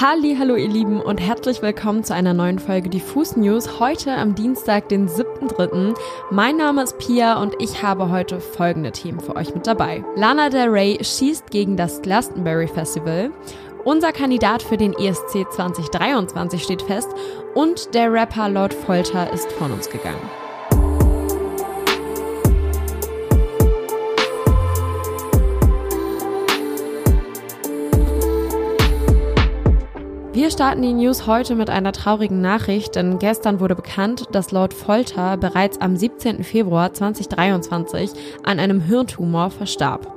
Halli, hallo ihr Lieben und herzlich willkommen zu einer neuen Folge Diffus News. Heute am Dienstag, den 7.3. Mein Name ist Pia und ich habe heute folgende Themen für euch mit dabei. Lana Del Rey schießt gegen das Glastonbury Festival. Unser Kandidat für den ESC 2023 steht fest und der Rapper Lord Folter ist von uns gegangen. Starten die News heute mit einer traurigen Nachricht, denn gestern wurde bekannt, dass Lord Folter bereits am 17. Februar 2023 an einem Hirntumor verstarb.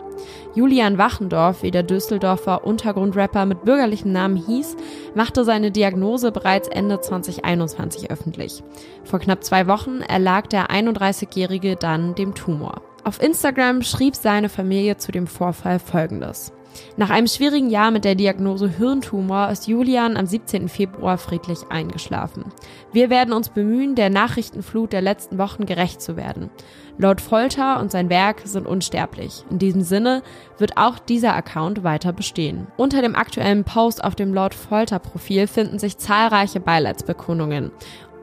Julian Wachendorf, wie der Düsseldorfer Untergrundrapper mit bürgerlichem Namen hieß, machte seine Diagnose bereits Ende 2021 öffentlich. Vor knapp zwei Wochen erlag der 31-Jährige dann dem Tumor. Auf Instagram schrieb seine Familie zu dem Vorfall Folgendes. Nach einem schwierigen Jahr mit der Diagnose Hirntumor ist Julian am 17. Februar friedlich eingeschlafen. Wir werden uns bemühen, der Nachrichtenflut der letzten Wochen gerecht zu werden. Lord Folter und sein Werk sind unsterblich. In diesem Sinne wird auch dieser Account weiter bestehen. Unter dem aktuellen Post auf dem Lord Folter Profil finden sich zahlreiche Beileidsbekundungen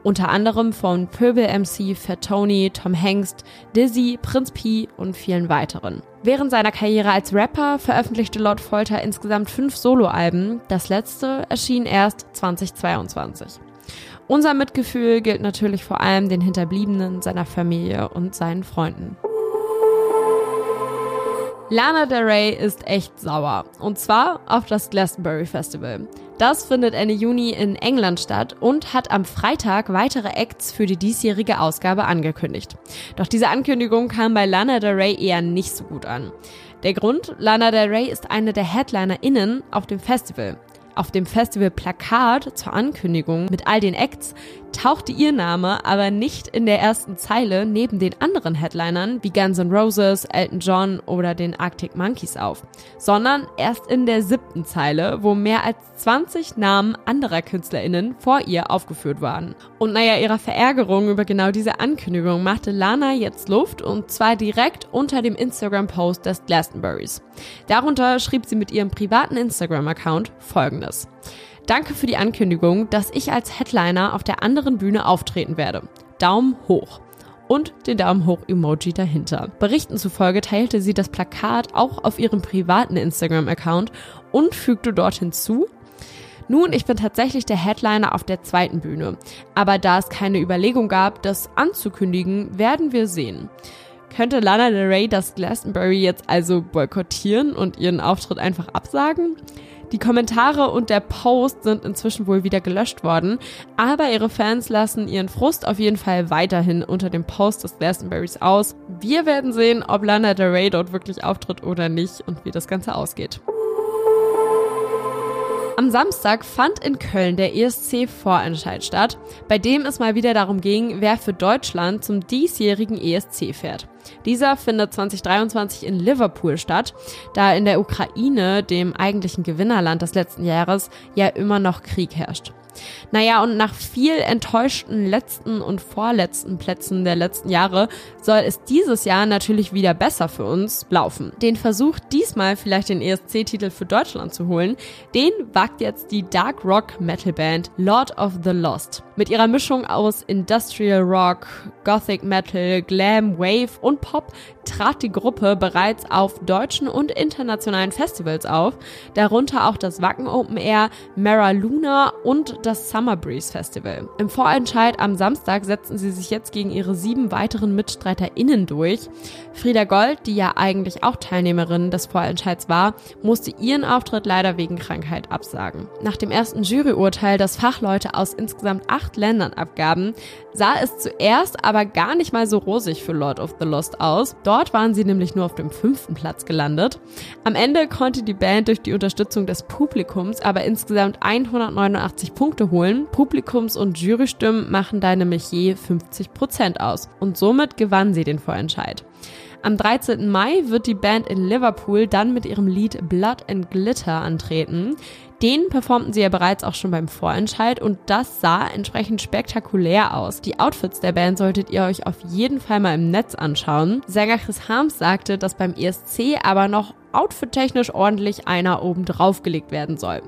unter anderem von Pöbel MC, Fat Tony, Tom Hengst, Dizzy, Prinz P und vielen weiteren. Während seiner Karriere als Rapper veröffentlichte Lord Folter insgesamt fünf Soloalben. Das letzte erschien erst 2022. Unser Mitgefühl gilt natürlich vor allem den Hinterbliebenen, seiner Familie und seinen Freunden. Lana Del Rey ist echt sauer. Und zwar auf das Glastonbury Festival. Das findet Ende Juni in England statt und hat am Freitag weitere Acts für die diesjährige Ausgabe angekündigt. Doch diese Ankündigung kam bei Lana Del Rey eher nicht so gut an. Der Grund, Lana Del Rey ist eine der HeadlinerInnen auf dem Festival. Auf dem Festival-Plakat zur Ankündigung mit all den Acts tauchte ihr Name aber nicht in der ersten Zeile neben den anderen Headlinern wie Guns N' Roses, Elton John oder den Arctic Monkeys auf, sondern erst in der siebten Zeile, wo mehr als 20 Namen anderer KünstlerInnen vor ihr aufgeführt waren. Und naja, ihrer Verärgerung über genau diese Ankündigung machte Lana jetzt Luft und zwar direkt unter dem Instagram-Post des Glastonburys. Darunter schrieb sie mit ihrem privaten Instagram-Account folgendes. Danke für die Ankündigung, dass ich als Headliner auf der anderen Bühne auftreten werde. Daumen hoch. Und den Daumen hoch Emoji dahinter. Berichten zufolge teilte sie das Plakat auch auf ihrem privaten Instagram-Account und fügte dort hinzu, nun, ich bin tatsächlich der Headliner auf der zweiten Bühne. Aber da es keine Überlegung gab, das anzukündigen, werden wir sehen. Könnte Lana Del Rey das Glastonbury jetzt also boykottieren und ihren Auftritt einfach absagen? Die Kommentare und der Post sind inzwischen wohl wieder gelöscht worden, aber ihre Fans lassen ihren Frust auf jeden Fall weiterhin unter dem Post des Glastonburys aus. Wir werden sehen, ob Lana Del Rey dort wirklich auftritt oder nicht und wie das Ganze ausgeht. Am Samstag fand in Köln der ESC-Vorentscheid statt, bei dem es mal wieder darum ging, wer für Deutschland zum diesjährigen ESC fährt. Dieser findet 2023 in Liverpool statt, da in der Ukraine, dem eigentlichen Gewinnerland des letzten Jahres, ja immer noch Krieg herrscht. Naja, und nach viel enttäuschten letzten und vorletzten Plätzen der letzten Jahre soll es dieses Jahr natürlich wieder besser für uns laufen. Den Versuch, diesmal vielleicht den ESC-Titel für Deutschland zu holen, den wagt jetzt die Dark Rock Metal Band Lord of the Lost. Mit ihrer Mischung aus Industrial Rock, Gothic Metal, Glam, Wave und Pop trat die Gruppe bereits auf deutschen und internationalen Festivals auf, darunter auch das Wacken Open Air, Mara Luna und das Summer Breeze Festival. Im Vorentscheid am Samstag setzten sie sich jetzt gegen ihre sieben weiteren MitstreiterInnen durch. Frieda Gold, die ja eigentlich auch Teilnehmerin des Vorentscheids war, musste ihren Auftritt leider wegen Krankheit absagen. Nach dem ersten Juryurteil, das Fachleute aus insgesamt acht Ländern abgaben, sah es zuerst aber gar nicht mal so rosig für Lord of the Lost aus. Dort waren sie nämlich nur auf dem fünften Platz gelandet. Am Ende konnte die Band durch die Unterstützung des Publikums aber insgesamt 189 Punkte holen. Publikums- und Jurystimmen machen da nämlich je 50 Prozent aus. Und somit gewann sie den Vorentscheid. Am 13. Mai wird die Band in Liverpool dann mit ihrem Lied Blood and Glitter antreten. Den performten sie ja bereits auch schon beim Vorentscheid und das sah entsprechend spektakulär aus. Die Outfits der Band solltet ihr euch auf jeden Fall mal im Netz anschauen. Sänger Chris Harms sagte, dass beim ESC aber noch outfittechnisch ordentlich einer oben drauf gelegt werden soll.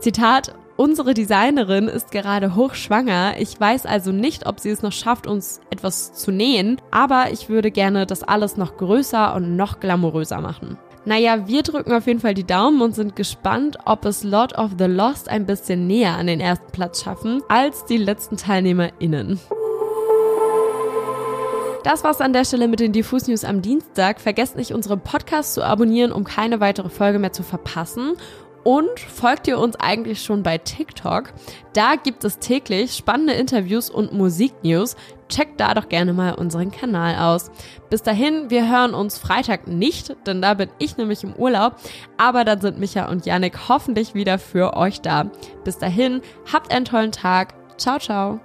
Zitat, Unsere Designerin ist gerade hochschwanger. Ich weiß also nicht, ob sie es noch schafft, uns etwas zu nähen, aber ich würde gerne das alles noch größer und noch glamouröser machen. Naja, wir drücken auf jeden Fall die Daumen und sind gespannt, ob es Lord of the Lost ein bisschen näher an den ersten Platz schaffen als die letzten TeilnehmerInnen. Das war's an der Stelle mit den Diffus News am Dienstag. Vergesst nicht, unseren Podcast zu abonnieren, um keine weitere Folge mehr zu verpassen. Und folgt ihr uns eigentlich schon bei TikTok? Da gibt es täglich spannende Interviews und Musiknews. Checkt da doch gerne mal unseren Kanal aus. Bis dahin, wir hören uns Freitag nicht, denn da bin ich nämlich im Urlaub. Aber dann sind Micha und Yannick hoffentlich wieder für euch da. Bis dahin, habt einen tollen Tag. Ciao, ciao.